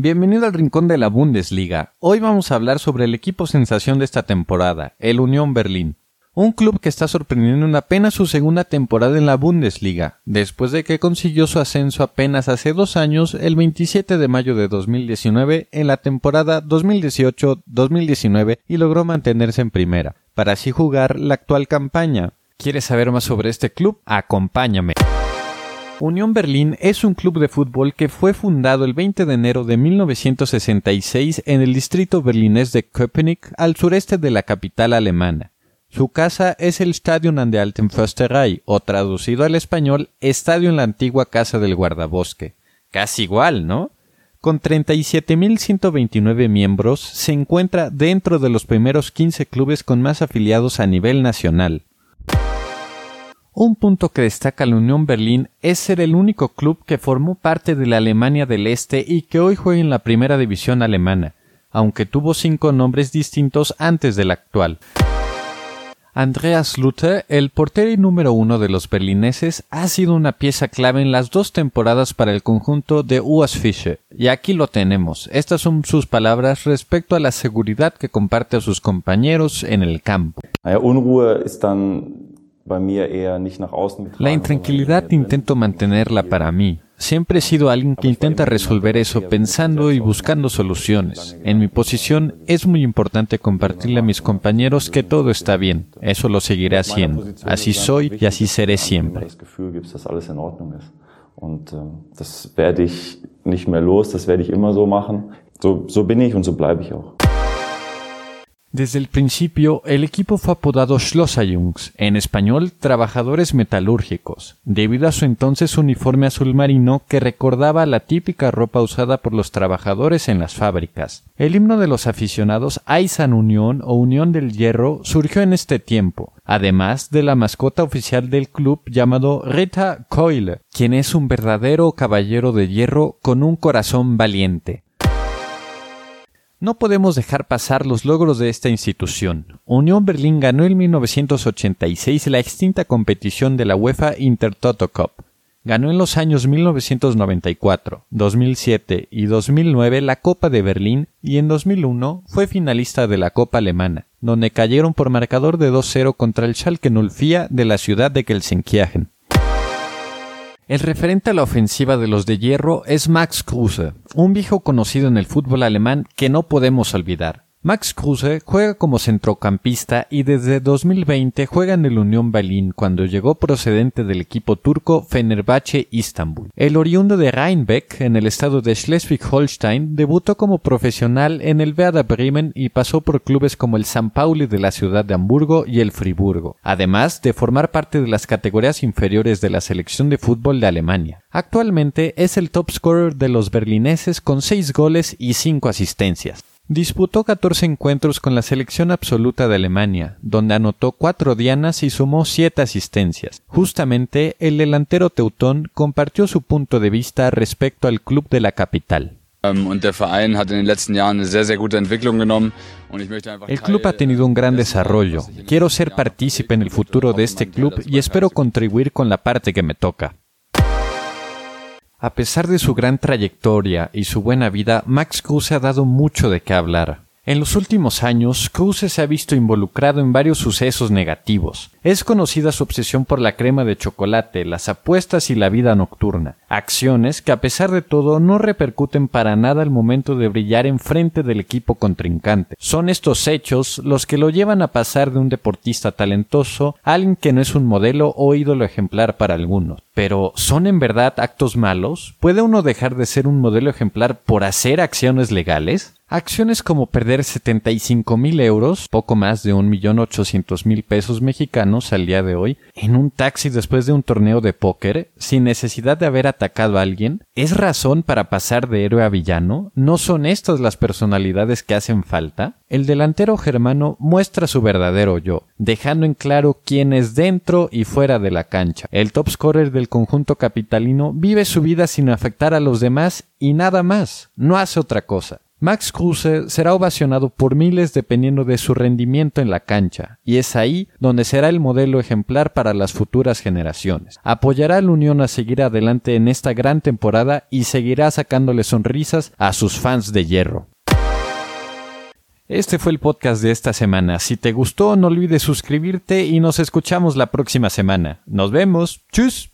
Bienvenido al rincón de la Bundesliga. Hoy vamos a hablar sobre el equipo sensación de esta temporada, el Unión Berlín. Un club que está sorprendiendo en apenas su segunda temporada en la Bundesliga, después de que consiguió su ascenso apenas hace dos años, el 27 de mayo de 2019, en la temporada 2018-2019 y logró mantenerse en primera, para así jugar la actual campaña. ¿Quieres saber más sobre este club? Acompáñame. Unión Berlín es un club de fútbol que fue fundado el 20 de enero de 1966 en el distrito berlinés de Köpenick, al sureste de la capital alemana. Su casa es el Stadion an der Alten Försterei, o traducido al español, Estadio en la antigua Casa del Guardabosque. Casi igual, ¿no? Con 37.129 miembros, se encuentra dentro de los primeros 15 clubes con más afiliados a nivel nacional. Un punto que destaca la Unión Berlín es ser el único club que formó parte de la Alemania del Este y que hoy juega en la primera división alemana, aunque tuvo cinco nombres distintos antes del actual. Andreas Luther, el portero número uno de los berlineses, ha sido una pieza clave en las dos temporadas para el conjunto de US Fischer. Y aquí lo tenemos. Estas son sus palabras respecto a la seguridad que comparte a sus compañeros en el campo. La intranquilidad intento mantenerla para mí. Siempre he sido alguien que intenta resolver eso pensando y buscando soluciones. En mi posición es muy importante compartirle a mis compañeros que todo está bien. Eso lo seguiré haciendo. Así soy y así seré siempre. Und das werde ich nicht mehr los, das werde ich immer so machen. So, so bin ich und so bleibe ich auch. Desde el principio, el equipo fue apodado Schlosserjungs, en español trabajadores metalúrgicos, debido a su entonces uniforme azul marino que recordaba la típica ropa usada por los trabajadores en las fábricas. El himno de los aficionados Aisan Unión o Unión del Hierro surgió en este tiempo, además de la mascota oficial del club llamado Rita Keule, quien es un verdadero caballero de hierro con un corazón valiente. No podemos dejar pasar los logros de esta institución. Unión Berlín ganó en 1986 la extinta competición de la UEFA Intertoto Cup. Ganó en los años 1994, 2007 y 2009 la Copa de Berlín y en 2001 fue finalista de la Copa Alemana, donde cayeron por marcador de 2-0 contra el Schalke 04 de la ciudad de Gelsenkirchen. El referente a la ofensiva de los de hierro es Max Kruse, un viejo conocido en el fútbol alemán que no podemos olvidar. Max Kruse juega como centrocampista y desde 2020 juega en el Unión Berlin cuando llegó procedente del equipo turco Fenerbahce Istanbul. El oriundo de Rheinbeck en el estado de Schleswig-Holstein debutó como profesional en el Werder Bremen y pasó por clubes como el San Pauli de la ciudad de Hamburgo y el Friburgo, además de formar parte de las categorías inferiores de la selección de fútbol de Alemania. Actualmente es el top scorer de los berlineses con 6 goles y 5 asistencias. Disputó 14 encuentros con la selección absoluta de Alemania, donde anotó cuatro dianas y sumó siete asistencias. Justamente, el delantero teutón compartió su punto de vista respecto al club de la capital. El club ha tenido un gran desarrollo. Quiero ser partícipe en el futuro de este club y espero contribuir con la parte que me toca. A pesar de su gran trayectoria y su buena vida, Max Kruse ha dado mucho de qué hablar. En los últimos años, Kruse se ha visto involucrado en varios sucesos negativos. Es conocida su obsesión por la crema de chocolate, las apuestas y la vida nocturna, acciones que a pesar de todo no repercuten para nada al momento de brillar en frente del equipo contrincante. Son estos hechos los que lo llevan a pasar de un deportista talentoso a alguien que no es un modelo o ídolo ejemplar para algunos. Pero, ¿son en verdad actos malos? ¿Puede uno dejar de ser un modelo ejemplar por hacer acciones legales? Acciones como perder 75 mil euros, poco más de un millón ochocientos mil pesos mexicanos al día de hoy, en un taxi después de un torneo de póker, sin necesidad de haber atacado a alguien, ¿es razón para pasar de héroe a villano? ¿No son estas las personalidades que hacen falta? El delantero germano muestra su verdadero yo, dejando en claro quién es dentro y fuera de la cancha. El top scorer del conjunto capitalino vive su vida sin afectar a los demás y nada más, no hace otra cosa. Max Kruse será ovacionado por miles dependiendo de su rendimiento en la cancha, y es ahí donde será el modelo ejemplar para las futuras generaciones. Apoyará a la Unión a seguir adelante en esta gran temporada y seguirá sacándole sonrisas a sus fans de hierro. Este fue el podcast de esta semana. Si te gustó, no olvides suscribirte y nos escuchamos la próxima semana. Nos vemos. ¡Chus!